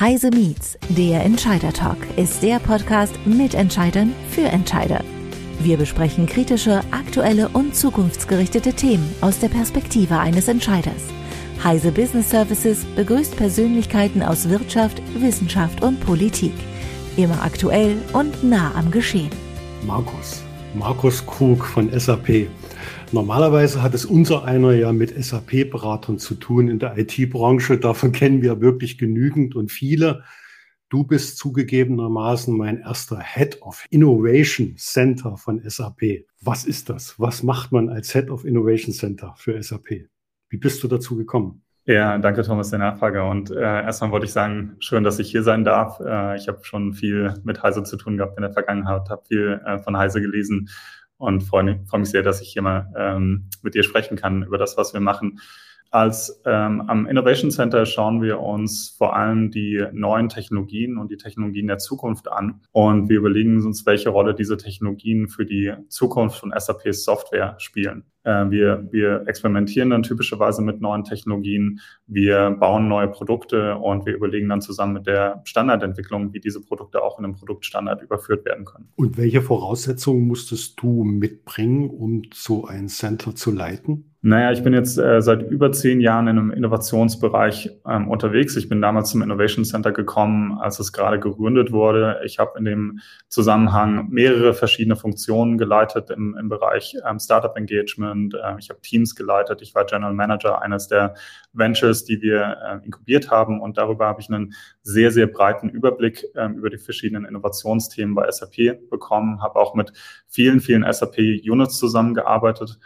Heise Meets, der Entscheider Talk, ist der Podcast mit Entscheidern für Entscheider. Wir besprechen kritische, aktuelle und zukunftsgerichtete Themen aus der Perspektive eines Entscheiders. Heise Business Services begrüßt Persönlichkeiten aus Wirtschaft, Wissenschaft und Politik. Immer aktuell und nah am Geschehen. Markus, Markus Krug von SAP. Normalerweise hat es unser einer ja mit SAP-Beratern zu tun in der IT-Branche. Davon kennen wir wirklich genügend und viele. Du bist zugegebenermaßen mein erster Head of Innovation Center von SAP. Was ist das? Was macht man als Head of Innovation Center für SAP? Wie bist du dazu gekommen? Ja, danke Thomas der Nachfrage. Und äh, erstmal wollte ich sagen, schön, dass ich hier sein darf. Äh, ich habe schon viel mit Heise zu tun gehabt in der Vergangenheit, habe viel äh, von Heise gelesen und freue freu mich sehr, dass ich hier mal ähm, mit dir sprechen kann über das, was wir machen. Als ähm, am Innovation Center schauen wir uns vor allem die neuen Technologien und die Technologien der Zukunft an. Und wir überlegen uns, welche Rolle diese Technologien für die Zukunft von SAP Software spielen. Äh, wir, wir experimentieren dann typischerweise mit neuen Technologien. Wir bauen neue Produkte und wir überlegen dann zusammen mit der Standardentwicklung, wie diese Produkte auch in einem Produktstandard überführt werden können. Und welche Voraussetzungen musstest du mitbringen, um so ein Center zu leiten? Naja, ich bin jetzt äh, seit über zehn Jahren in einem Innovationsbereich ähm, unterwegs. Ich bin damals zum Innovation Center gekommen, als es gerade gegründet wurde. Ich habe in dem Zusammenhang mehrere verschiedene Funktionen geleitet im, im Bereich ähm, Startup Engagement. Äh, ich habe Teams geleitet. Ich war General Manager eines der Ventures, die wir äh, inkubiert haben. Und darüber habe ich einen sehr, sehr breiten Überblick äh, über die verschiedenen Innovationsthemen bei SAP bekommen. Habe auch mit vielen, vielen SAP-Units zusammengearbeitet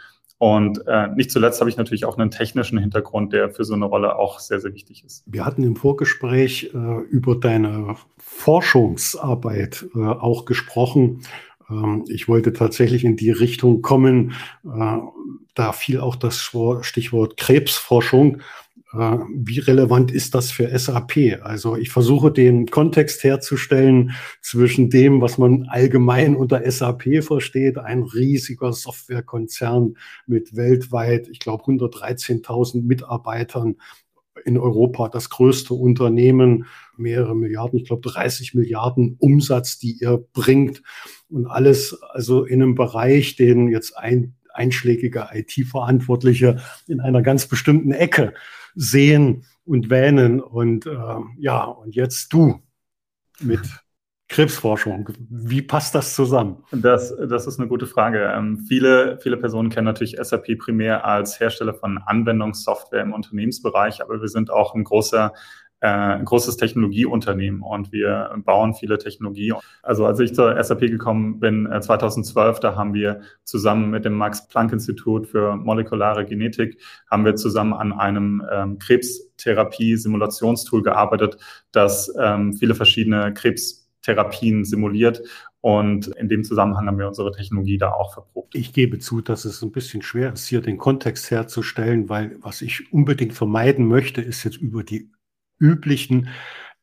und äh, nicht zuletzt habe ich natürlich auch einen technischen Hintergrund, der für so eine Rolle auch sehr, sehr wichtig ist. Wir hatten im Vorgespräch äh, über deine Forschungsarbeit äh, auch gesprochen. Ähm, ich wollte tatsächlich in die Richtung kommen. Äh, da fiel auch das Stichwort Krebsforschung. Äh, wie relevant ist das für SAP? Also ich versuche den Kontext herzustellen zwischen dem, was man allgemein unter SAP versteht, ein riesiger Softwarekonzern mit weltweit, ich glaube, 113.000 Mitarbeitern in Europa, das größte Unternehmen, mehrere Milliarden, ich glaube 30 Milliarden Umsatz, die ihr bringt und alles also in einem Bereich, den jetzt ein einschlägige IT-Verantwortliche in einer ganz bestimmten Ecke sehen und wähnen. Und äh, ja, und jetzt du mit Krebsforschung. Wie passt das zusammen? Das, das ist eine gute Frage. Ähm, viele, viele Personen kennen natürlich SAP primär als Hersteller von Anwendungssoftware im Unternehmensbereich, aber wir sind auch ein großer ein großes Technologieunternehmen und wir bauen viele Technologie. Also als ich zur SAP gekommen bin, 2012, äh, da haben wir zusammen mit dem Max-Planck-Institut für molekulare Genetik, haben wir zusammen an einem ähm, Krebstherapie-Simulationstool gearbeitet, das ähm, viele verschiedene Krebstherapien simuliert und in dem Zusammenhang haben wir unsere Technologie da auch verprobt. Ich gebe zu, dass es ein bisschen schwer ist, hier den Kontext herzustellen, weil was ich unbedingt vermeiden möchte, ist jetzt über die üblichen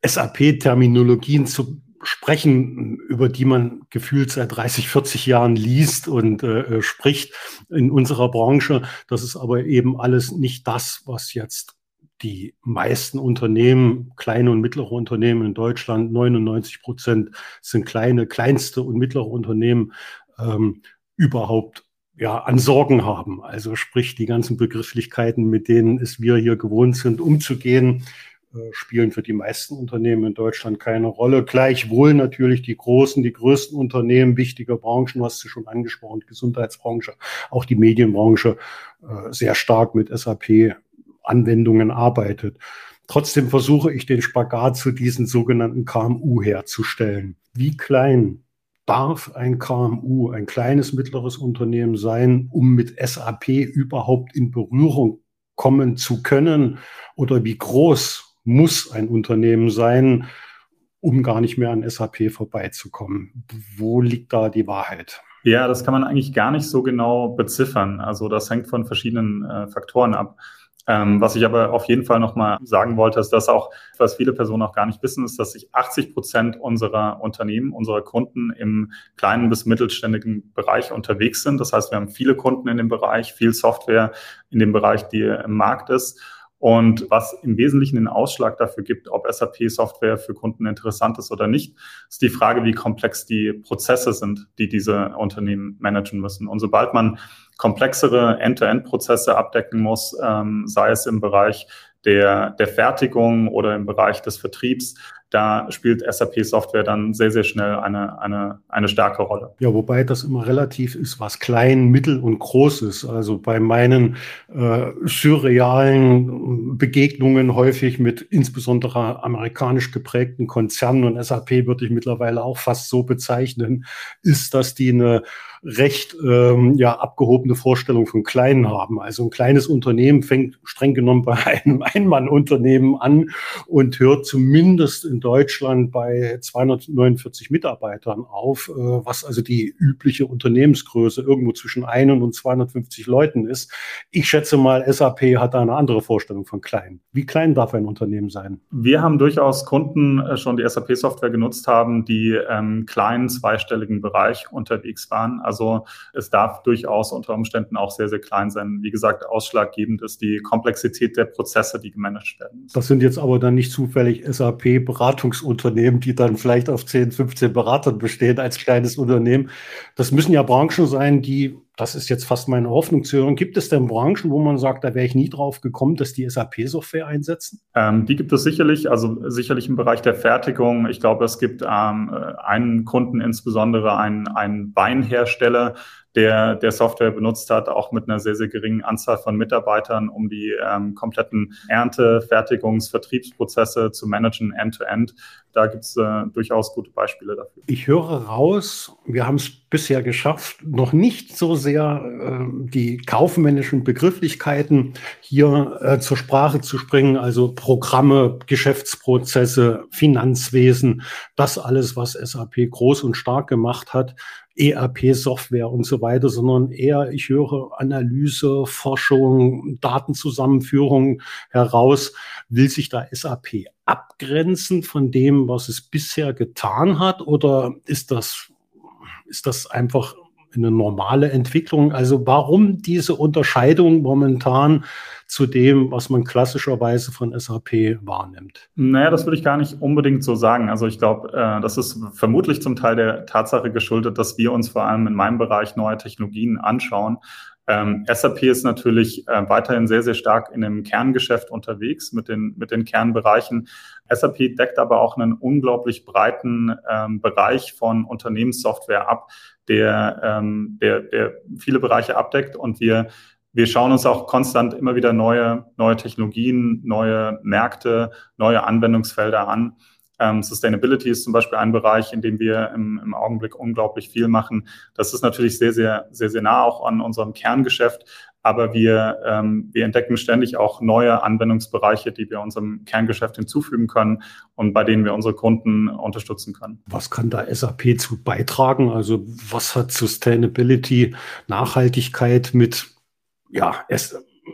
SAP-Terminologien zu sprechen, über die man gefühlt seit 30, 40 Jahren liest und äh, spricht in unserer Branche. Das ist aber eben alles nicht das, was jetzt die meisten Unternehmen, kleine und mittlere Unternehmen in Deutschland, 99 Prozent sind kleine, kleinste und mittlere Unternehmen, ähm, überhaupt ja, an Sorgen haben. Also sprich die ganzen Begrifflichkeiten, mit denen es wir hier gewohnt sind, umzugehen, äh, spielen für die meisten Unternehmen in Deutschland keine Rolle. Gleichwohl natürlich die großen, die größten Unternehmen, wichtige Branchen, hast du schon angesprochen, Gesundheitsbranche, auch die Medienbranche äh, sehr stark mit SAP-Anwendungen arbeitet. Trotzdem versuche ich den Spagat zu diesen sogenannten KMU herzustellen. Wie klein darf ein KMU, ein kleines mittleres Unternehmen sein, um mit SAP überhaupt in Berührung kommen zu können? Oder wie groß muss ein Unternehmen sein, um gar nicht mehr an SAP vorbeizukommen. Wo liegt da die Wahrheit? Ja, das kann man eigentlich gar nicht so genau beziffern. Also das hängt von verschiedenen äh, Faktoren ab. Ähm, was ich aber auf jeden Fall nochmal sagen wollte, ist, dass auch, was viele Personen auch gar nicht wissen, ist, dass sich 80 Prozent unserer Unternehmen, unserer Kunden im kleinen bis mittelständigen Bereich unterwegs sind. Das heißt, wir haben viele Kunden in dem Bereich, viel Software in dem Bereich, die im Markt ist. Und was im Wesentlichen den Ausschlag dafür gibt, ob SAP-Software für Kunden interessant ist oder nicht, ist die Frage, wie komplex die Prozesse sind, die diese Unternehmen managen müssen. Und sobald man komplexere End-to-End-Prozesse abdecken muss, ähm, sei es im Bereich der, der Fertigung oder im Bereich des Vertriebs, da spielt SAP-Software dann sehr, sehr schnell eine, eine, eine starke Rolle. Ja, wobei das immer relativ ist, was klein, mittel und groß ist. Also bei meinen äh, surrealen Begegnungen häufig mit insbesondere amerikanisch geprägten Konzernen und SAP würde ich mittlerweile auch fast so bezeichnen, ist, dass die eine recht ähm, ja, abgehobene Vorstellung von Kleinen haben. Also ein kleines Unternehmen fängt streng genommen bei einem Einmannunternehmen an und hört zumindest in Deutschland bei 249 Mitarbeitern auf, äh, was also die übliche Unternehmensgröße irgendwo zwischen einen und 250 Leuten ist. Ich schätze mal, SAP hat da eine andere Vorstellung von klein. Wie klein darf ein Unternehmen sein? Wir haben durchaus Kunden äh, schon, die SAP-Software genutzt haben, die ähm, kleinen zweistelligen Bereich unterwegs waren. Also es darf durchaus unter Umständen auch sehr, sehr klein sein. Wie gesagt, ausschlaggebend ist die Komplexität der Prozesse, die gemanagt werden. Das sind jetzt aber dann nicht zufällig SAP-Beratungsunternehmen, die dann vielleicht auf 10, 15 Beratern bestehen als kleines Unternehmen. Das müssen ja Branchen sein, die das ist jetzt fast meine Hoffnung zu hören. Gibt es denn Branchen, wo man sagt, da wäre ich nie drauf gekommen, dass die SAP-Software einsetzen? Ähm, die gibt es sicherlich, also sicherlich im Bereich der Fertigung. Ich glaube, es gibt ähm, einen Kunden, insbesondere einen, einen Weinhersteller, der, der Software benutzt hat, auch mit einer sehr, sehr geringen Anzahl von Mitarbeitern, um die ähm, kompletten Ernte-, Fertigungs-, Vertriebsprozesse zu managen, end-to-end. -End. Da gibt es äh, durchaus gute Beispiele dafür. Ich höre raus, wir haben es bisher geschafft, noch nicht so sehr äh, die kaufmännischen Begrifflichkeiten hier äh, zur Sprache zu springen, also Programme, Geschäftsprozesse, Finanzwesen, das alles, was SAP groß und stark gemacht hat. ERP-Software und so weiter, sondern eher, ich höre Analyse, Forschung, Datenzusammenführung heraus. Will sich da SAP abgrenzen von dem, was es bisher getan hat? Oder ist das, ist das einfach eine normale Entwicklung? Also warum diese Unterscheidung momentan zu dem, was man klassischerweise von SAP wahrnimmt? Naja, das würde ich gar nicht unbedingt so sagen. Also ich glaube, äh, das ist vermutlich zum Teil der Tatsache geschuldet, dass wir uns vor allem in meinem Bereich neue Technologien anschauen. Ähm, SAP ist natürlich äh, weiterhin sehr, sehr stark in dem Kerngeschäft unterwegs mit den, mit den Kernbereichen. SAP deckt aber auch einen unglaublich breiten ähm, Bereich von Unternehmenssoftware ab, der, ähm, der, der viele Bereiche abdeckt und wir wir schauen uns auch konstant immer wieder neue, neue Technologien, neue Märkte, neue Anwendungsfelder an. Ähm, Sustainability ist zum Beispiel ein Bereich, in dem wir im, im, Augenblick unglaublich viel machen. Das ist natürlich sehr, sehr, sehr, sehr nah auch an unserem Kerngeschäft. Aber wir, ähm, wir entdecken ständig auch neue Anwendungsbereiche, die wir unserem Kerngeschäft hinzufügen können und bei denen wir unsere Kunden unterstützen können. Was kann da SAP zu beitragen? Also was hat Sustainability, Nachhaltigkeit mit ja,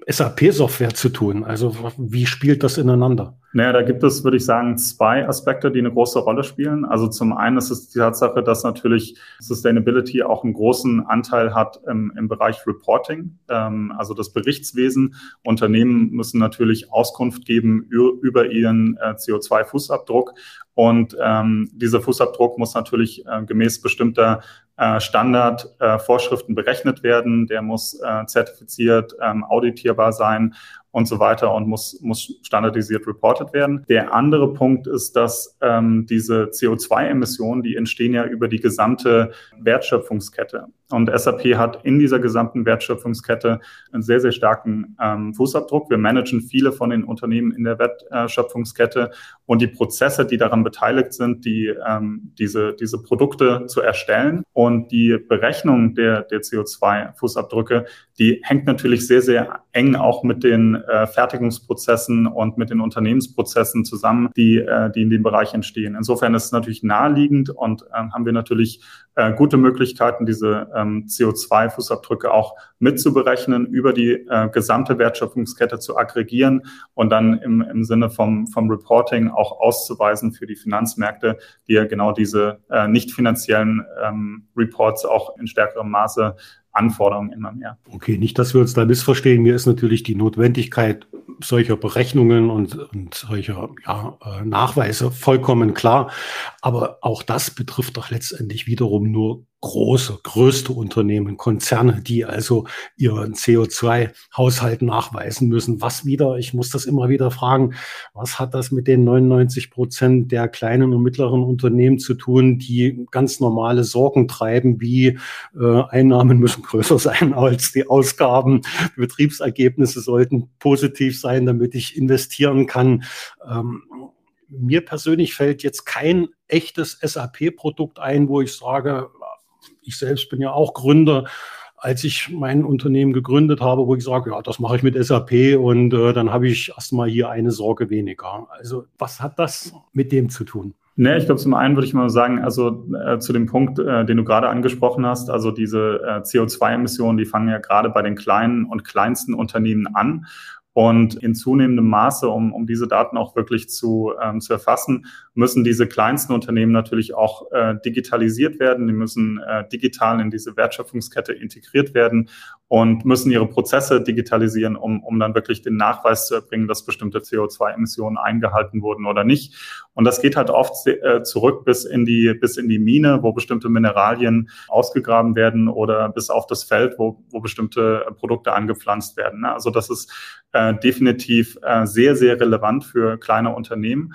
SAP-Software zu tun? Also wie spielt das ineinander? Naja, da gibt es, würde ich sagen, zwei Aspekte, die eine große Rolle spielen. Also zum einen ist es die Tatsache, dass natürlich Sustainability auch einen großen Anteil hat im, im Bereich Reporting, ähm, also das Berichtswesen. Unternehmen müssen natürlich Auskunft geben über ihren äh, CO2-Fußabdruck. Und ähm, dieser Fußabdruck muss natürlich äh, gemäß bestimmter äh, Standardvorschriften äh, berechnet werden. Der muss äh, zertifiziert, ähm, auditierbar sein und so weiter und muss, muss standardisiert reported werden. Der andere Punkt ist, dass ähm, diese CO2-Emissionen, die entstehen ja über die gesamte Wertschöpfungskette. Und SAP hat in dieser gesamten Wertschöpfungskette einen sehr, sehr starken ähm, Fußabdruck. Wir managen viele von den Unternehmen in der Wertschöpfungskette und die Prozesse, die daran beteiligt sind, die, ähm, diese, diese Produkte zu erstellen. Und die Berechnung der, der CO2-Fußabdrücke, die hängt natürlich sehr, sehr eng auch mit den äh, Fertigungsprozessen und mit den Unternehmensprozessen zusammen, die, äh, die in dem Bereich entstehen. Insofern ist es natürlich naheliegend und äh, haben wir natürlich äh, gute Möglichkeiten, diese ähm, CO2-Fußabdrücke auch mitzuberechnen, über die äh, gesamte Wertschöpfungskette zu aggregieren und dann im, im Sinne vom, vom Reporting auch auszuweisen für die Finanzmärkte, die ja genau diese äh, nicht finanziellen ähm, Reports auch in stärkerem Maße Anforderungen immer mehr. Okay, nicht, dass wir uns da missverstehen. Mir ist natürlich die Notwendigkeit solcher Berechnungen und, und solcher ja, äh, Nachweise vollkommen klar. Aber auch das betrifft doch letztendlich wiederum nur große, größte Unternehmen, Konzerne, die also ihren CO2-Haushalt nachweisen müssen. Was wieder, ich muss das immer wieder fragen, was hat das mit den 99 Prozent der kleinen und mittleren Unternehmen zu tun, die ganz normale Sorgen treiben, wie äh, Einnahmen müssen größer sein als die Ausgaben, Betriebsergebnisse sollten positiv sein, damit ich investieren kann. Ähm, mir persönlich fällt jetzt kein echtes SAP-Produkt ein, wo ich sage, ich selbst bin ja auch Gründer, als ich mein Unternehmen gegründet habe, wo ich sage, ja, das mache ich mit SAP und äh, dann habe ich erstmal hier eine Sorge weniger. Also was hat das mit dem zu tun? Nee, ich glaube, zum einen würde ich mal sagen, also äh, zu dem Punkt, äh, den du gerade angesprochen hast, also diese äh, CO2-Emissionen, die fangen ja gerade bei den kleinen und kleinsten Unternehmen an. Und in zunehmendem Maße, um, um diese Daten auch wirklich zu, ähm, zu erfassen, müssen diese kleinsten Unternehmen natürlich auch äh, digitalisiert werden. Die müssen äh, digital in diese Wertschöpfungskette integriert werden und müssen ihre Prozesse digitalisieren, um, um dann wirklich den Nachweis zu erbringen, dass bestimmte CO2-Emissionen eingehalten wurden oder nicht. Und das geht halt oft äh, zurück bis in die, bis in die Mine, wo bestimmte Mineralien ausgegraben werden oder bis auf das Feld, wo, wo bestimmte Produkte angepflanzt werden. Ne? Also das ist äh, definitiv äh, sehr, sehr relevant für kleine Unternehmen.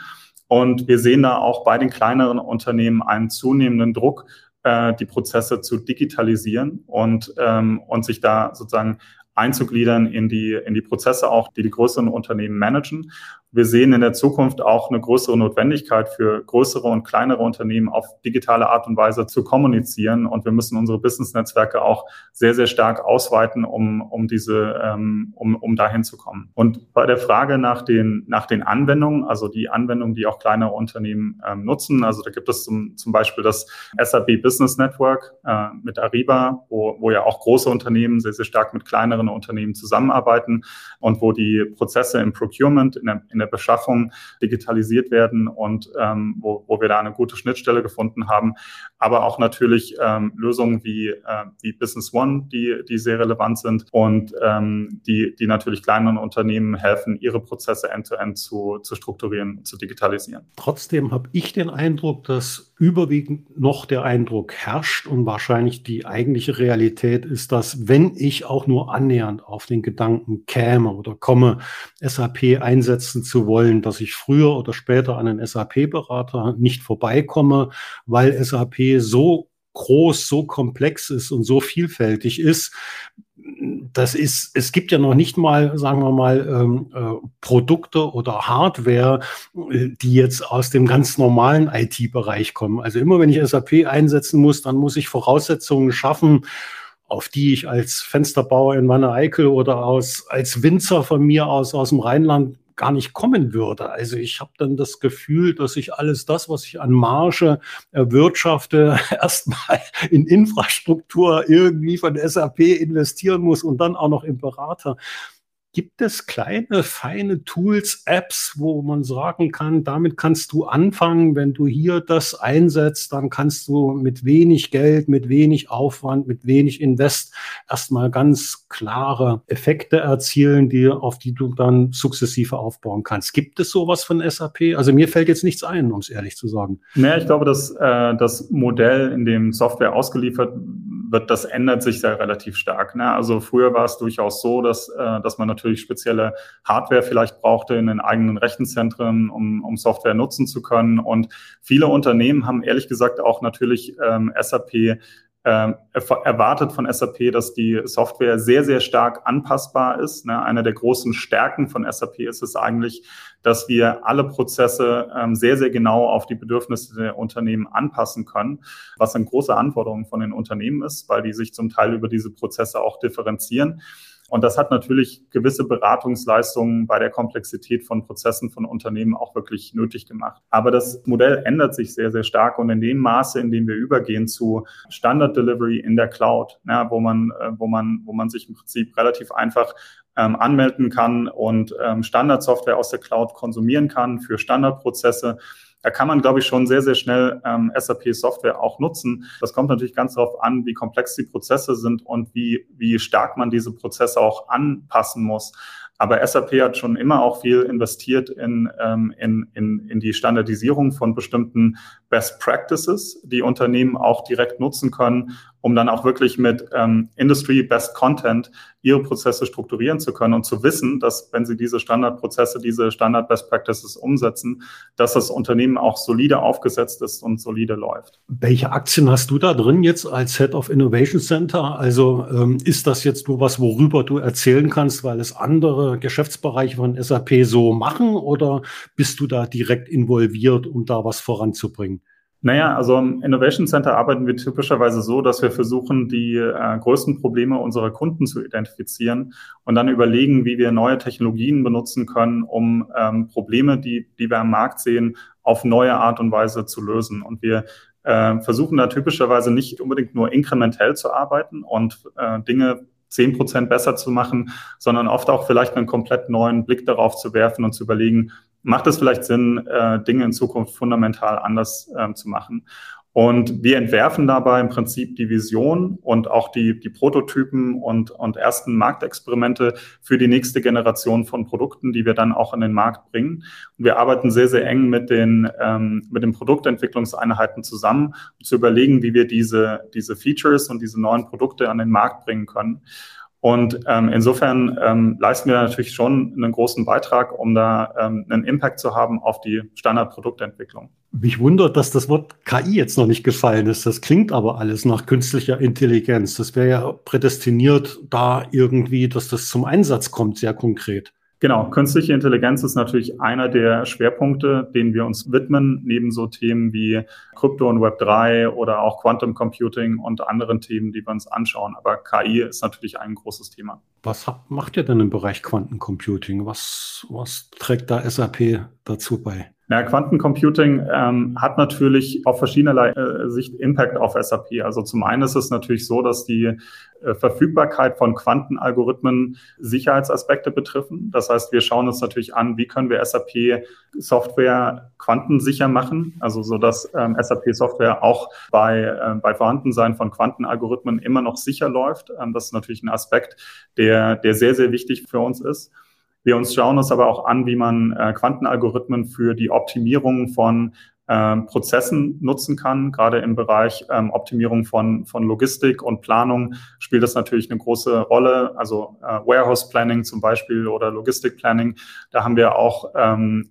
Und wir sehen da auch bei den kleineren Unternehmen einen zunehmenden Druck, äh, die Prozesse zu digitalisieren und, ähm, und sich da sozusagen einzugliedern in die, in die Prozesse auch, die die größeren Unternehmen managen. Wir sehen in der Zukunft auch eine größere Notwendigkeit für größere und kleinere Unternehmen auf digitale Art und Weise zu kommunizieren. Und wir müssen unsere Business-Netzwerke auch sehr, sehr stark ausweiten, um, um diese, ähm, um, um dahin zu kommen. Und bei der Frage nach den, nach den Anwendungen, also die Anwendungen, die auch kleinere Unternehmen ähm, nutzen, also da gibt es zum, zum Beispiel das SAP Business Network äh, mit Ariba, wo, wo ja auch große Unternehmen sehr, sehr stark mit kleineren Unternehmen zusammenarbeiten und wo die Prozesse im Procurement, in der, in der Beschaffung digitalisiert werden und ähm, wo, wo wir da eine gute Schnittstelle gefunden haben. Aber auch natürlich ähm, Lösungen wie, äh, wie Business One, die, die sehr relevant sind und ähm, die, die natürlich kleineren Unternehmen helfen, ihre Prozesse end-to-end -end zu, zu strukturieren, zu digitalisieren. Trotzdem habe ich den Eindruck, dass überwiegend noch der Eindruck herrscht und wahrscheinlich die eigentliche Realität ist, dass wenn ich auch nur annähernd auf den Gedanken käme oder komme, SAP einsetzen zu wollen, dass ich früher oder später an einen SAP-Berater nicht vorbeikomme, weil SAP so groß, so komplex ist und so vielfältig ist, das ist, es gibt ja noch nicht mal, sagen wir mal, ähm, äh, Produkte oder Hardware, äh, die jetzt aus dem ganz normalen IT-Bereich kommen. Also immer wenn ich SAP einsetzen muss, dann muss ich Voraussetzungen schaffen, auf die ich als Fensterbauer in Wanne Eickel oder aus, als Winzer von mir aus, aus dem Rheinland gar nicht kommen würde. Also ich habe dann das Gefühl, dass ich alles das, was ich an Marge erwirtschafte, erstmal in Infrastruktur irgendwie von SAP investieren muss und dann auch noch im Berater. Gibt es kleine, feine Tools, Apps, wo man sagen kann, damit kannst du anfangen, wenn du hier das einsetzt, dann kannst du mit wenig Geld, mit wenig Aufwand, mit wenig Invest erstmal ganz klare Effekte erzielen, die, auf die du dann sukzessive aufbauen kannst. Gibt es sowas von SAP? Also mir fällt jetzt nichts ein, um es ehrlich zu sagen. Naja, ich glaube, dass äh, das Modell, in dem Software ausgeliefert wird, das ändert sich da relativ stark. Ne? Also früher war es durchaus so, dass, äh, dass man natürlich spezielle Hardware vielleicht brauchte in den eigenen Rechenzentren, um, um Software nutzen zu können. Und viele Unternehmen haben ehrlich gesagt auch natürlich ähm, SAP erwartet von SAP, dass die Software sehr, sehr stark anpassbar ist. Ne? Eine der großen Stärken von SAP ist es eigentlich, dass wir alle Prozesse ähm, sehr, sehr genau auf die Bedürfnisse der Unternehmen anpassen können, was eine große Anforderung von den Unternehmen ist, weil die sich zum Teil über diese Prozesse auch differenzieren. Und das hat natürlich gewisse Beratungsleistungen bei der Komplexität von Prozessen von Unternehmen auch wirklich nötig gemacht. Aber das Modell ändert sich sehr, sehr stark und in dem Maße, in dem wir übergehen zu Standard Delivery in der Cloud, ja, wo man, äh, wo man, wo man sich im Prinzip relativ einfach ähm, anmelden kann und ähm, Standardsoftware aus der Cloud konsumieren kann für Standardprozesse da kann man, glaube ich, schon sehr, sehr schnell ähm, SAP-Software auch nutzen. Das kommt natürlich ganz darauf an, wie komplex die Prozesse sind und wie, wie stark man diese Prozesse auch anpassen muss. Aber SAP hat schon immer auch viel investiert in, ähm, in, in, in die Standardisierung von bestimmten Best Practices, die Unternehmen auch direkt nutzen können, um dann auch wirklich mit ähm, Industry Best Content ihre Prozesse strukturieren zu können und zu wissen, dass wenn sie diese Standardprozesse, diese Standard Best Practices umsetzen, dass das Unternehmen auch solide aufgesetzt ist und solide läuft. Welche Aktien hast du da drin jetzt als Head of Innovation Center? Also ähm, ist das jetzt nur was, worüber du erzählen kannst, weil es andere Geschäftsbereiche von SAP so machen oder bist du da direkt involviert, um da was voranzubringen? Naja, also im Innovation Center arbeiten wir typischerweise so, dass wir versuchen, die äh, größten Probleme unserer Kunden zu identifizieren und dann überlegen, wie wir neue Technologien benutzen können, um ähm, Probleme, die, die wir am Markt sehen, auf neue Art und Weise zu lösen. Und wir äh, versuchen da typischerweise nicht unbedingt nur inkrementell zu arbeiten und äh, Dinge zehn Prozent besser zu machen, sondern oft auch vielleicht einen komplett neuen Blick darauf zu werfen und zu überlegen, macht es vielleicht Sinn, äh, Dinge in Zukunft fundamental anders äh, zu machen. Und wir entwerfen dabei im Prinzip die Vision und auch die, die Prototypen und, und ersten Marktexperimente für die nächste Generation von Produkten, die wir dann auch in den Markt bringen. Und wir arbeiten sehr, sehr eng mit den, ähm, mit den Produktentwicklungseinheiten zusammen, um zu überlegen, wie wir diese, diese Features und diese neuen Produkte an den Markt bringen können. Und ähm, insofern ähm, leisten wir natürlich schon einen großen Beitrag, um da ähm, einen Impact zu haben auf die Standardproduktentwicklung. Mich wundert, dass das Wort KI jetzt noch nicht gefallen ist. Das klingt aber alles nach künstlicher Intelligenz. Das wäre ja prädestiniert da irgendwie, dass das zum Einsatz kommt, sehr konkret. Genau, künstliche Intelligenz ist natürlich einer der Schwerpunkte, denen wir uns widmen, neben so Themen wie Krypto und Web3 oder auch Quantum Computing und anderen Themen, die wir uns anschauen. Aber KI ist natürlich ein großes Thema. Was macht ihr denn im Bereich Quantencomputing? Was, was trägt da SAP dazu bei? Ja, Quantencomputing ähm, hat natürlich auf verschiedenerlei äh, Sicht Impact auf SAP. Also zum einen ist es natürlich so, dass die äh, Verfügbarkeit von Quantenalgorithmen Sicherheitsaspekte betreffen. Das heißt, wir schauen uns natürlich an, wie können wir SAP Software quantensicher machen, also so dass ähm, SAP Software auch bei, äh, bei Vorhandensein von Quantenalgorithmen immer noch sicher läuft. Ähm, das ist natürlich ein Aspekt, der, der sehr, sehr wichtig für uns ist. Wir uns schauen uns aber auch an, wie man äh, Quantenalgorithmen für die Optimierung von ähm, Prozessen nutzen kann. Gerade im Bereich ähm, Optimierung von, von Logistik und Planung spielt das natürlich eine große Rolle. Also äh, Warehouse Planning zum Beispiel oder Logistik Planning. Da haben wir auch ähm,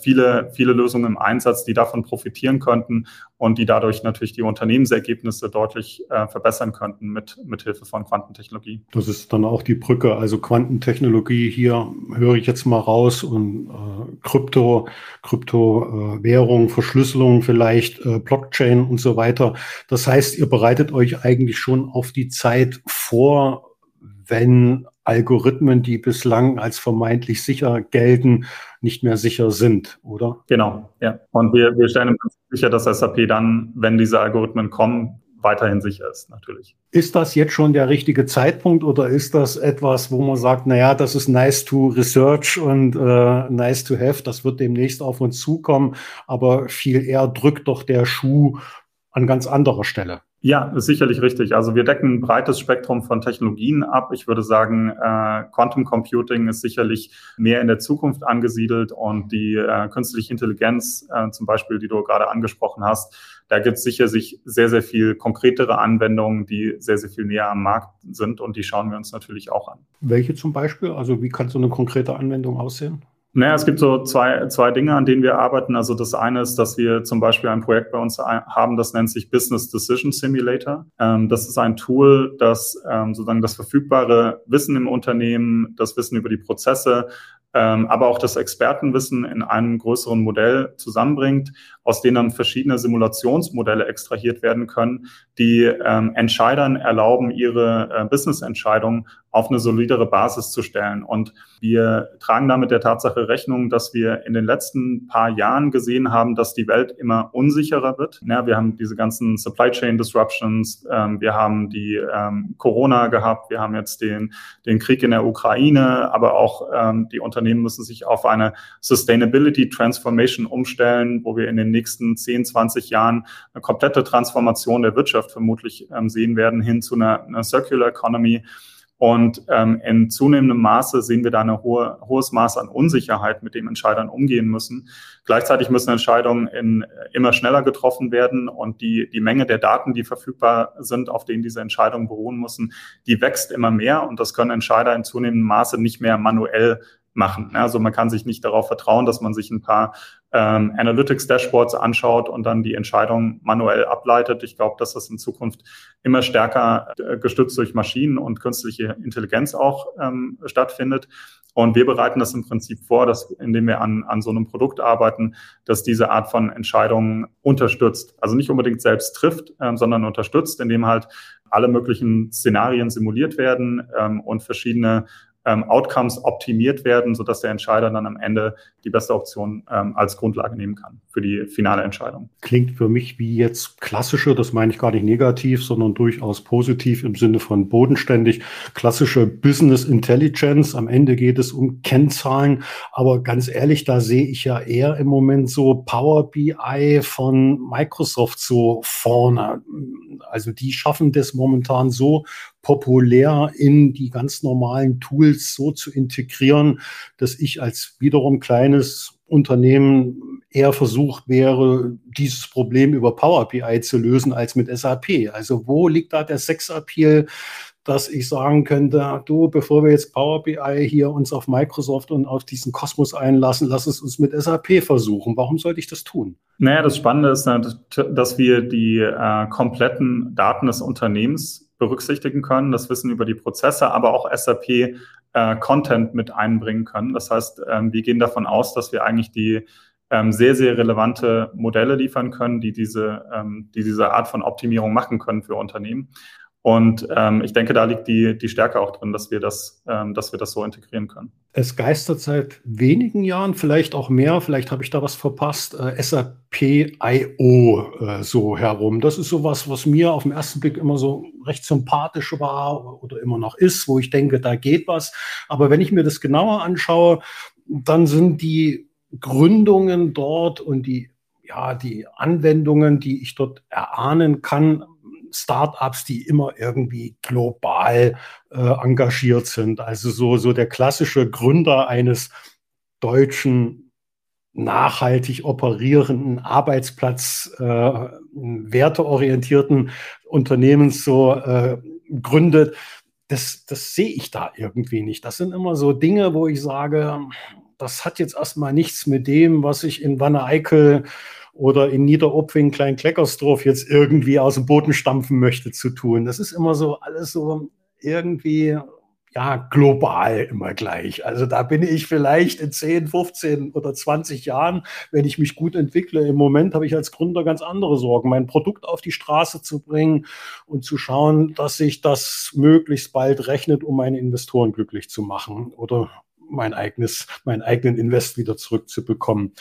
viele, viele Lösungen im Einsatz, die davon profitieren könnten und die dadurch natürlich die Unternehmensergebnisse deutlich äh, verbessern könnten mit, mit Hilfe von Quantentechnologie. Das ist dann auch die Brücke. Also Quantentechnologie hier höre ich jetzt mal raus und äh, Krypto, Kryptowährung, äh, Verschlüsselung vielleicht, äh, Blockchain und so weiter. Das heißt, ihr bereitet euch eigentlich schon auf die Zeit vor, wenn Algorithmen, die bislang als vermeintlich sicher gelten, nicht mehr sicher sind, oder? Genau, ja. Und wir, wir stellen im Prinzip sicher, dass SAP dann, wenn diese Algorithmen kommen, weiterhin sicher ist, natürlich. Ist das jetzt schon der richtige Zeitpunkt oder ist das etwas, wo man sagt, naja, das ist nice to research und äh, nice to have, das wird demnächst auf uns zukommen, aber viel eher drückt doch der Schuh an ganz anderer Stelle? Ja, ist sicherlich richtig. Also wir decken ein breites Spektrum von Technologien ab. Ich würde sagen, äh, Quantum Computing ist sicherlich mehr in der Zukunft angesiedelt und die äh, künstliche Intelligenz, äh, zum Beispiel, die du gerade angesprochen hast, da gibt es sicher sich sehr, sehr viel konkretere Anwendungen, die sehr, sehr viel näher am Markt sind und die schauen wir uns natürlich auch an. Welche zum Beispiel? Also wie kann so eine konkrete Anwendung aussehen? Naja, es gibt so zwei, zwei Dinge, an denen wir arbeiten. Also das eine ist, dass wir zum Beispiel ein Projekt bei uns haben, das nennt sich Business Decision Simulator. Ähm, das ist ein Tool, das ähm, sozusagen das verfügbare Wissen im Unternehmen, das Wissen über die Prozesse, ähm, aber auch das Expertenwissen in einem größeren Modell zusammenbringt, aus denen dann verschiedene Simulationsmodelle extrahiert werden können, die ähm, Entscheidern erlauben, ihre äh, Business-Entscheidungen auf eine solidere Basis zu stellen. Und wir tragen damit der Tatsache Rechnung, dass wir in den letzten paar Jahren gesehen haben, dass die Welt immer unsicherer wird. Ja, wir haben diese ganzen Supply Chain Disruptions, ähm, wir haben die ähm, Corona gehabt, wir haben jetzt den, den Krieg in der Ukraine, aber auch ähm, die Unternehmen müssen sich auf eine Sustainability Transformation umstellen, wo wir in den nächsten 10, 20 Jahren eine komplette Transformation der Wirtschaft vermutlich ähm, sehen werden hin zu einer, einer Circular Economy. Und ähm, in zunehmendem Maße sehen wir da ein hohe, hohes Maß an Unsicherheit, mit dem Entscheidern umgehen müssen. Gleichzeitig müssen Entscheidungen in, immer schneller getroffen werden und die, die Menge der Daten, die verfügbar sind, auf denen diese Entscheidungen beruhen müssen, die wächst immer mehr und das können Entscheider in zunehmendem Maße nicht mehr manuell machen. Also man kann sich nicht darauf vertrauen, dass man sich ein paar ähm, Analytics-Dashboards anschaut und dann die Entscheidung manuell ableitet. Ich glaube, dass das in Zukunft immer stärker äh, gestützt durch Maschinen und künstliche Intelligenz auch ähm, stattfindet. Und wir bereiten das im Prinzip vor, dass, indem wir an, an so einem Produkt arbeiten, dass diese Art von Entscheidungen unterstützt. Also nicht unbedingt selbst trifft, ähm, sondern unterstützt, indem halt alle möglichen Szenarien simuliert werden ähm, und verschiedene ähm, Outcomes optimiert werden, sodass der Entscheider dann am Ende die beste Option ähm, als Grundlage nehmen kann für die finale Entscheidung. Klingt für mich wie jetzt klassische, das meine ich gar nicht negativ, sondern durchaus positiv im Sinne von bodenständig, klassische Business Intelligence. Am Ende geht es um Kennzahlen, aber ganz ehrlich, da sehe ich ja eher im Moment so Power BI von Microsoft so vorne. Also die schaffen das momentan so populär in die ganz normalen Tools so zu integrieren, dass ich als wiederum kleines Unternehmen eher versucht wäre, dieses Problem über Power BI zu lösen als mit SAP. Also wo liegt da der Sexappeal, dass ich sagen könnte, du, bevor wir jetzt Power BI hier uns auf Microsoft und auf diesen Kosmos einlassen, lass es uns mit SAP versuchen. Warum sollte ich das tun? Naja, das Spannende ist, dass wir die äh, kompletten Daten des Unternehmens berücksichtigen können, das Wissen über die Prozesse, aber auch SAP äh, Content mit einbringen können. Das heißt, ähm, wir gehen davon aus, dass wir eigentlich die ähm, sehr, sehr relevante Modelle liefern können, die diese, ähm, die diese Art von Optimierung machen können für Unternehmen. Und ähm, ich denke, da liegt die, die Stärke auch drin, dass wir das, ähm, dass wir das so integrieren können. Es geistert seit wenigen Jahren, vielleicht auch mehr, vielleicht habe ich da was verpasst, äh, SAP IO äh, so herum. Das ist sowas, was mir auf den ersten Blick immer so recht sympathisch war oder immer noch ist, wo ich denke, da geht was. Aber wenn ich mir das genauer anschaue, dann sind die Gründungen dort und die ja, die Anwendungen, die ich dort erahnen kann, Startups, die immer irgendwie global äh, engagiert sind. Also so, so der klassische Gründer eines deutschen nachhaltig operierenden Arbeitsplatz äh, werteorientierten Unternehmens so äh, gründet, das, das sehe ich da irgendwie nicht. Das sind immer so Dinge, wo ich sage, das hat jetzt erstmal nichts mit dem, was ich in Wanne Eickel oder in Niederopfing, Klein-Kleckersdorf jetzt irgendwie aus dem Boden stampfen möchte zu tun. Das ist immer so alles so irgendwie ja, global immer gleich. Also da bin ich vielleicht in 10, 15 oder 20 Jahren, wenn ich mich gut entwickle. Im Moment habe ich als Gründer ganz andere Sorgen, mein Produkt auf die Straße zu bringen und zu schauen, dass sich das möglichst bald rechnet, um meine Investoren glücklich zu machen oder mein eigenes, meinen eigenen Invest wieder zurückzubekommen.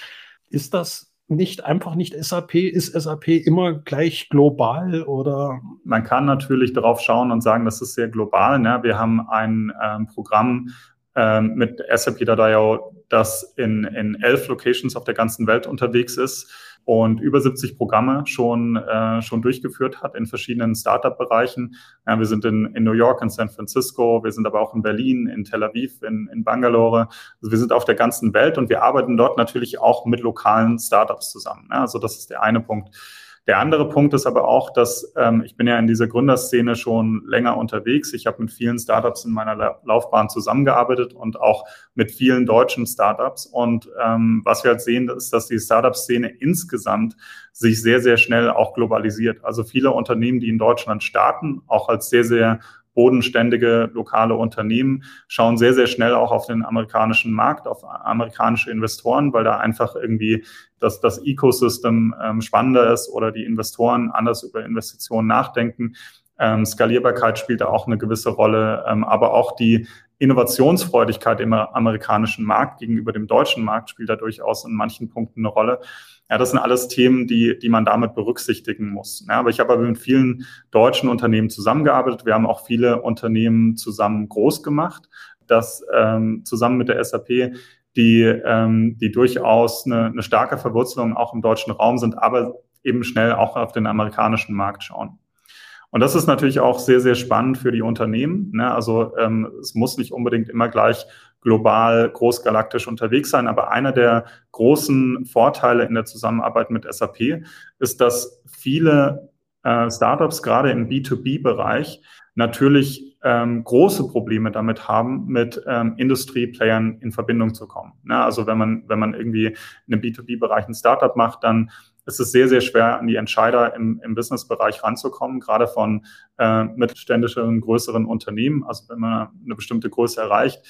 Ist das nicht einfach nicht SAP? Ist SAP immer gleich global oder? Man kann natürlich darauf schauen und sagen, das ist sehr global. Ne? Wir haben ein ähm, Programm ähm, mit SAP Dadao, das in, in elf Locations auf der ganzen Welt unterwegs ist und über 70 Programme schon, äh, schon durchgeführt hat in verschiedenen Startup-Bereichen. Ja, wir sind in, in New York, in San Francisco, wir sind aber auch in Berlin, in Tel Aviv, in, in Bangalore. Also wir sind auf der ganzen Welt und wir arbeiten dort natürlich auch mit lokalen Startups zusammen. Ja, also das ist der eine Punkt. Der andere Punkt ist aber auch, dass ähm, ich bin ja in dieser Gründerszene schon länger unterwegs. Ich habe mit vielen Startups in meiner La Laufbahn zusammengearbeitet und auch mit vielen deutschen Startups. Und ähm, was wir halt sehen, ist, dass die Startup-Szene insgesamt sich sehr, sehr schnell auch globalisiert. Also viele Unternehmen, die in Deutschland starten, auch als sehr, sehr bodenständige lokale Unternehmen schauen sehr, sehr schnell auch auf den amerikanischen Markt, auf amerikanische Investoren, weil da einfach irgendwie das, das Ecosystem ähm, spannender ist oder die Investoren anders über Investitionen nachdenken. Ähm, Skalierbarkeit spielt da auch eine gewisse Rolle, ähm, aber auch die Innovationsfreudigkeit im amerikanischen Markt gegenüber dem deutschen Markt spielt da durchaus in manchen Punkten eine Rolle. Ja, das sind alles Themen, die, die man damit berücksichtigen muss. Ja, aber ich habe aber mit vielen deutschen Unternehmen zusammengearbeitet. Wir haben auch viele Unternehmen zusammen groß gemacht, das ähm, zusammen mit der SAP, die, ähm, die durchaus eine, eine starke Verwurzelung auch im deutschen Raum sind, aber eben schnell auch auf den amerikanischen Markt schauen. Und das ist natürlich auch sehr, sehr spannend für die Unternehmen. Ne? Also ähm, es muss nicht unbedingt immer gleich global, großgalaktisch unterwegs sein. Aber einer der großen Vorteile in der Zusammenarbeit mit SAP ist, dass viele äh, Startups gerade im B2B-Bereich natürlich ähm, große Probleme damit haben, mit ähm, Industrieplayern in Verbindung zu kommen. Ne? Also wenn man, wenn man irgendwie in einem B2B-Bereich ein Startup macht, dann ist es sehr, sehr schwer, an die Entscheider im, im Businessbereich ranzukommen, gerade von äh, mittelständischen, größeren Unternehmen, also wenn man eine bestimmte Größe erreicht.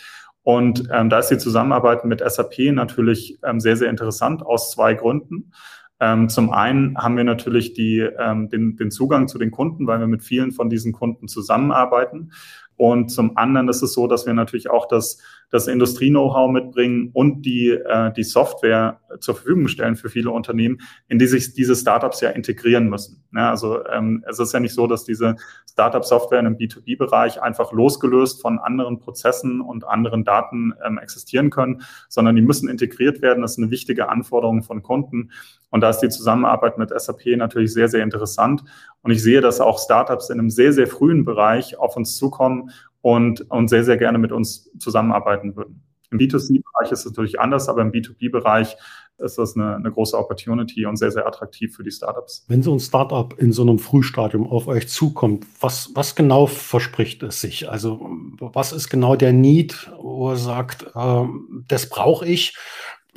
Und ähm, da ist die Zusammenarbeit mit SAP natürlich ähm, sehr, sehr interessant aus zwei Gründen. Ähm, zum einen haben wir natürlich die, ähm, den, den Zugang zu den Kunden, weil wir mit vielen von diesen Kunden zusammenarbeiten. Und zum anderen ist es so, dass wir natürlich auch das, das Industrie-Know-how mitbringen und die, äh, die Software zur Verfügung stellen für viele Unternehmen, in die sich diese Startups ja integrieren müssen. Ja, also ähm, es ist ja nicht so, dass diese Startup-Software in einem B2B-Bereich einfach losgelöst von anderen Prozessen und anderen Daten ähm, existieren können, sondern die müssen integriert werden. Das ist eine wichtige Anforderung von Kunden. Und da ist die Zusammenarbeit mit SAP natürlich sehr, sehr interessant. Und ich sehe, dass auch Startups in einem sehr, sehr frühen Bereich auf uns zukommen und, und sehr, sehr gerne mit uns zusammenarbeiten würden. Im B2C-Bereich ist es natürlich anders, aber im B2B-Bereich ist das eine, eine, große Opportunity und sehr, sehr attraktiv für die Startups. Wenn so ein Startup in so einem Frühstadium auf euch zukommt, was, was genau verspricht es sich? Also was ist genau der Need, wo er sagt, äh, das brauche ich?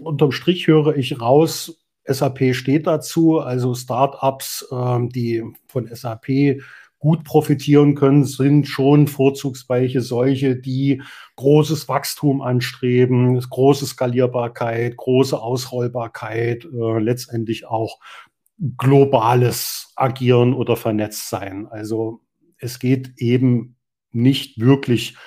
Unterm Strich höre ich raus, SAP steht dazu, also Startups, äh, die von SAP gut profitieren können, sind schon vorzugsweise solche, die großes Wachstum anstreben, große Skalierbarkeit, große Ausrollbarkeit, äh, letztendlich auch globales Agieren oder vernetzt sein. Also es geht eben nicht wirklich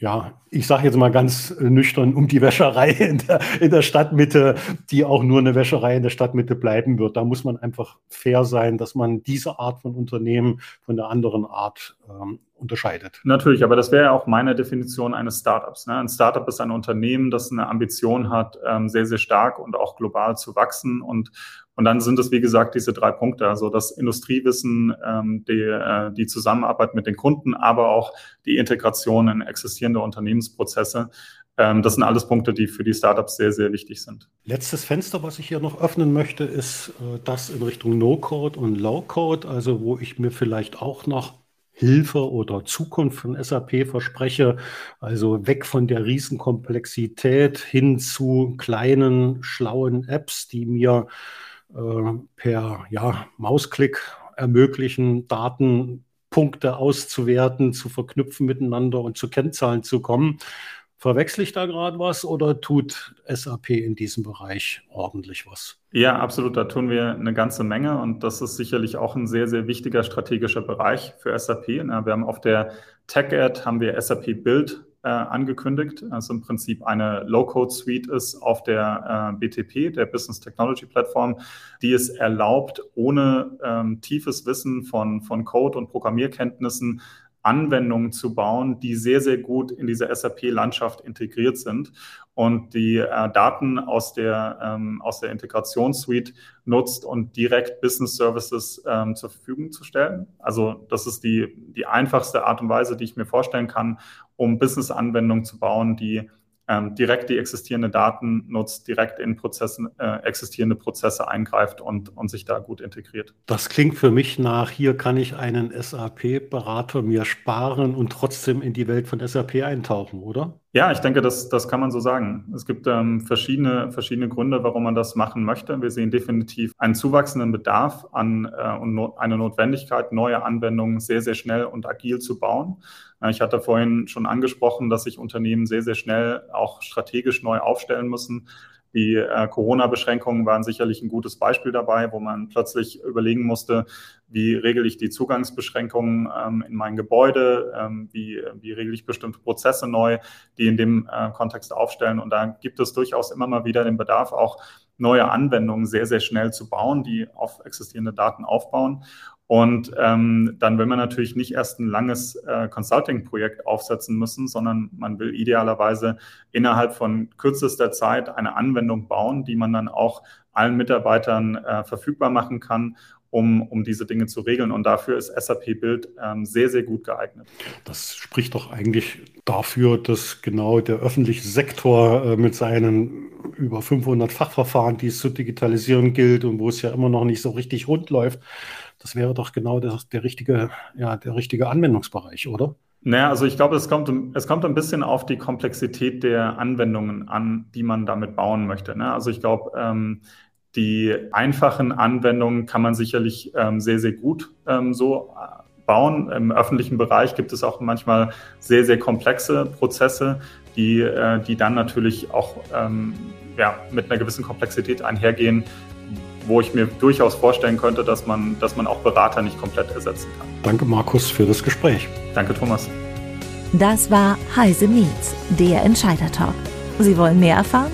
ja, ich sage jetzt mal ganz äh, nüchtern, um die Wäscherei in der, in der Stadtmitte, die auch nur eine Wäscherei in der Stadtmitte bleiben wird. Da muss man einfach fair sein, dass man diese Art von Unternehmen von der anderen Art ähm, unterscheidet. Natürlich, aber das wäre ja auch meine Definition eines Startups. Ne? Ein Startup ist ein Unternehmen, das eine Ambition hat, ähm, sehr, sehr stark und auch global zu wachsen und und dann sind es, wie gesagt, diese drei Punkte, also das Industriewissen, ähm, die, äh, die Zusammenarbeit mit den Kunden, aber auch die Integration in existierende Unternehmensprozesse. Ähm, das sind alles Punkte, die für die Startups sehr, sehr wichtig sind. Letztes Fenster, was ich hier noch öffnen möchte, ist äh, das in Richtung No-Code und Low-Code, also wo ich mir vielleicht auch noch Hilfe oder Zukunft von SAP verspreche. Also weg von der Riesenkomplexität hin zu kleinen, schlauen Apps, die mir per ja, Mausklick ermöglichen, Datenpunkte auszuwerten, zu verknüpfen miteinander und zu Kennzahlen zu kommen. Verwechsel ich da gerade was oder tut SAP in diesem Bereich ordentlich was? Ja, absolut. Da tun wir eine ganze Menge und das ist sicherlich auch ein sehr, sehr wichtiger strategischer Bereich für SAP. Wir haben auf der Tech-Ad haben wir SAP Build äh, angekündigt. Also im Prinzip eine Low-Code-Suite ist auf der äh, BTP, der Business Technology Plattform, die es erlaubt, ohne ähm, tiefes Wissen von, von Code und Programmierkenntnissen Anwendungen zu bauen, die sehr, sehr gut in diese SAP-Landschaft integriert sind und die äh, Daten aus der, ähm, aus der Integrationssuite nutzt und direkt Business Services ähm, zur Verfügung zu stellen. Also das ist die, die einfachste Art und Weise, die ich mir vorstellen kann, um Business-Anwendungen zu bauen, die ähm, direkt die existierenden Daten nutzt, direkt in Prozessen, äh, existierende Prozesse eingreift und, und sich da gut integriert. Das klingt für mich nach, hier kann ich einen SAP-Berater mir sparen und trotzdem in die Welt von SAP eintauchen, oder? Ja, ich denke, das, das kann man so sagen. Es gibt ähm, verschiedene, verschiedene Gründe, warum man das machen möchte. Wir sehen definitiv einen zuwachsenden Bedarf an äh, und no eine Notwendigkeit, neue Anwendungen sehr, sehr schnell und agil zu bauen. Ich hatte vorhin schon angesprochen, dass sich Unternehmen sehr, sehr schnell auch strategisch neu aufstellen müssen. Die äh, Corona-Beschränkungen waren sicherlich ein gutes Beispiel dabei, wo man plötzlich überlegen musste, wie regel ich die Zugangsbeschränkungen ähm, in mein Gebäude, ähm, wie, wie regel ich bestimmte Prozesse neu, die in dem äh, Kontext aufstellen. Und da gibt es durchaus immer mal wieder den Bedarf, auch neue Anwendungen sehr, sehr schnell zu bauen, die auf existierende Daten aufbauen. Und ähm, dann will man natürlich nicht erst ein langes äh, Consulting-Projekt aufsetzen müssen, sondern man will idealerweise innerhalb von kürzester Zeit eine Anwendung bauen, die man dann auch allen Mitarbeitern äh, verfügbar machen kann um, um diese Dinge zu regeln. Und dafür ist SAP Bild ähm, sehr, sehr gut geeignet. Das spricht doch eigentlich dafür, dass genau der öffentliche Sektor äh, mit seinen über 500 Fachverfahren, die es zu digitalisieren gilt und wo es ja immer noch nicht so richtig rund läuft, das wäre doch genau der, der, richtige, ja, der richtige Anwendungsbereich, oder? Naja, also ich glaube, es kommt, es kommt ein bisschen auf die Komplexität der Anwendungen an, die man damit bauen möchte. Ne? Also ich glaube, ähm, die einfachen Anwendungen kann man sicherlich ähm, sehr, sehr gut ähm, so äh, bauen. Im öffentlichen Bereich gibt es auch manchmal sehr, sehr komplexe Prozesse, die, äh, die dann natürlich auch ähm, ja, mit einer gewissen Komplexität einhergehen, wo ich mir durchaus vorstellen könnte, dass man, dass man auch Berater nicht komplett ersetzen kann. Danke, Markus, für das Gespräch. Danke, Thomas. Das war Heise Meets, der Entscheider-Talk. Sie wollen mehr erfahren?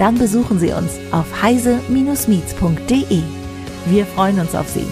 Dann besuchen Sie uns auf heise-meets.de. Wir freuen uns auf Sie.